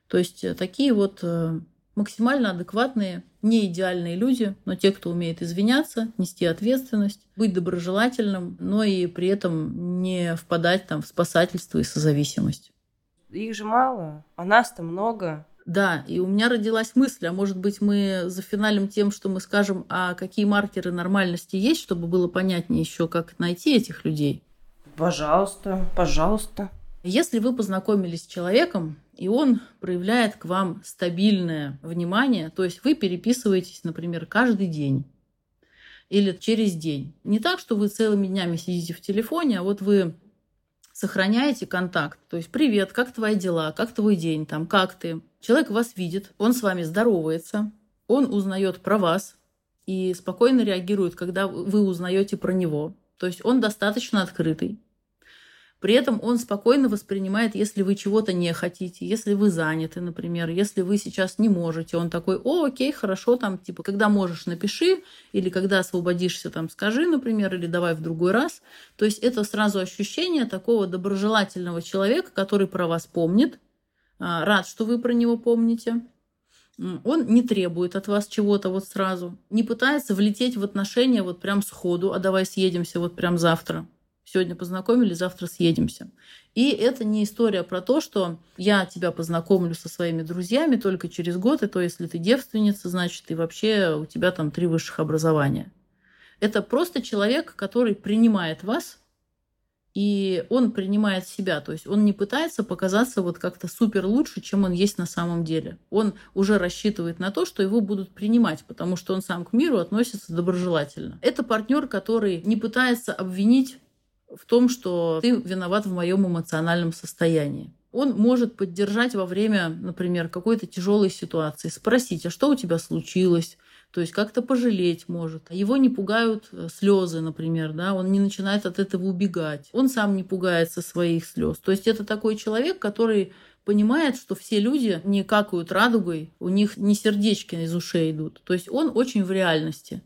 То есть э, такие вот э, максимально адекватные, не идеальные люди, но те, кто умеет извиняться, нести ответственность, быть доброжелательным, но и при этом не впадать там в спасательство и созависимость. Их же мало, а нас-то много. Да, и у меня родилась мысль, а может быть мы зафиналим тем, что мы скажем, а какие маркеры нормальности есть, чтобы было понятнее еще, как найти этих людей. Пожалуйста, пожалуйста. Если вы познакомились с человеком, и он проявляет к вам стабильное внимание, то есть вы переписываетесь, например, каждый день или через день. Не так, что вы целыми днями сидите в телефоне, а вот вы сохраняете контакт. То есть привет, как твои дела, как твой день, там, как ты. Человек вас видит, он с вами здоровается, он узнает про вас и спокойно реагирует, когда вы узнаете про него. То есть он достаточно открытый. При этом он спокойно воспринимает, если вы чего-то не хотите, если вы заняты, например, если вы сейчас не можете, он такой, о, окей, хорошо, там, типа, когда можешь, напиши, или когда освободишься, там, скажи, например, или давай в другой раз. То есть это сразу ощущение такого доброжелательного человека, который про вас помнит, а, рад, что вы про него помните. Он не требует от вас чего-то вот сразу, не пытается влететь в отношения вот прям сходу, а давай съедемся вот прям завтра. Сегодня познакомились, завтра съедемся. И это не история про то, что я тебя познакомлю со своими друзьями только через год, и то, если ты девственница, значит, и вообще у тебя там три высших образования. Это просто человек, который принимает вас, и он принимает себя, то есть он не пытается показаться вот как-то супер лучше, чем он есть на самом деле. Он уже рассчитывает на то, что его будут принимать, потому что он сам к миру относится доброжелательно. Это партнер, который не пытается обвинить в том, что ты виноват в моем эмоциональном состоянии. Он может поддержать во время, например, какой-то тяжелой ситуации, спросить, а что у тебя случилось, то есть как-то пожалеть может. Его не пугают э, слезы, например, да, он не начинает от этого убегать. Он сам не пугается своих слез. То есть это такой человек, который понимает, что все люди не какают радугой, у них не сердечки из ушей идут. То есть он очень в реальности.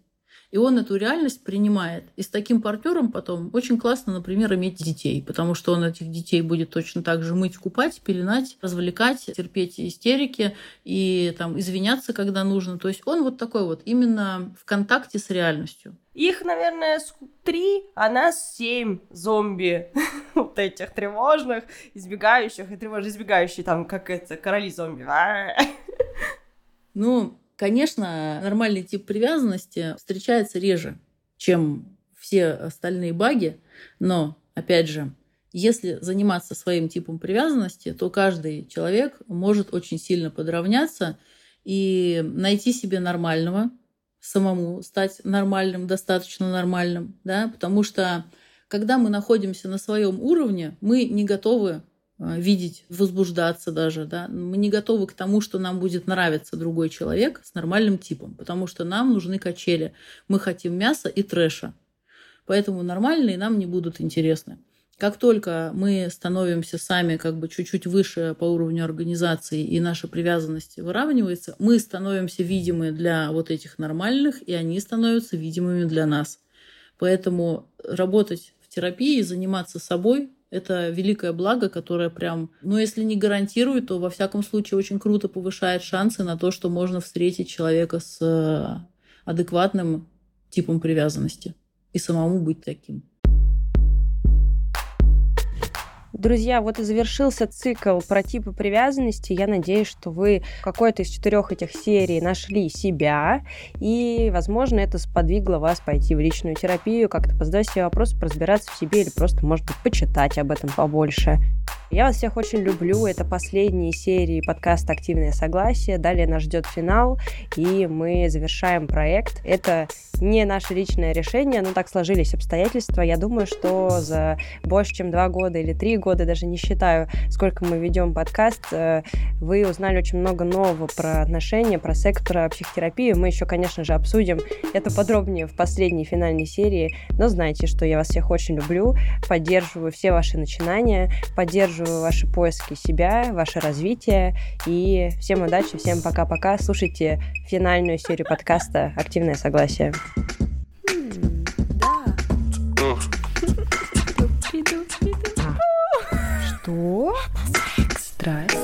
И он эту реальность принимает. И с таким партнером потом очень классно, например, иметь детей, потому что он этих детей будет точно так же мыть, купать, пеленать, развлекать, терпеть истерики и там извиняться, когда нужно. То есть он вот такой вот именно в контакте с реальностью. Их, наверное, три, а нас семь зомби вот этих тревожных, избегающих и тревожно избегающих, там, как это, короли зомби. Ну, Конечно, нормальный тип привязанности встречается реже, чем все остальные баги, но, опять же, если заниматься своим типом привязанности, то каждый человек может очень сильно подравняться и найти себе нормального, самому стать нормальным, достаточно нормальным, да, потому что когда мы находимся на своем уровне, мы не готовы видеть, возбуждаться даже, да. Мы не готовы к тому, что нам будет нравиться другой человек с нормальным типом, потому что нам нужны качели. Мы хотим мяса и трэша. Поэтому нормальные нам не будут интересны. Как только мы становимся сами как бы чуть-чуть выше по уровню организации и наша привязанность выравнивается, мы становимся видимы для вот этих нормальных, и они становятся видимыми для нас. Поэтому работать в терапии, заниматься собой это великое благо, которое прям, ну, если не гарантирует, то во всяком случае очень круто повышает шансы на то, что можно встретить человека с э, адекватным типом привязанности и самому быть таким. Друзья, вот и завершился цикл про типы привязанности. Я надеюсь, что вы в какой-то из четырех этих серий нашли себя, и, возможно, это сподвигло вас пойти в личную терапию, как-то позадать себе вопросы, разбираться в себе или просто, может быть, почитать об этом побольше. Я вас всех очень люблю. Это последние серии подкаста «Активное согласие». Далее нас ждет финал, и мы завершаем проект. Это не наше личное решение, но так сложились обстоятельства. Я думаю, что за больше, чем два года или три года, даже не считаю, сколько мы ведем подкаст, э, вы узнали очень много нового про отношения, про сектор психотерапии. Мы еще, конечно же, обсудим это подробнее в последней финальной серии, но знайте, что я вас всех очень люблю, поддерживаю все ваши начинания, поддерживаю поддерживаю ваши поиски себя, ваше развитие. И всем удачи, всем пока-пока. Слушайте финальную серию подкаста «Активное согласие». Что? Это. Страсть.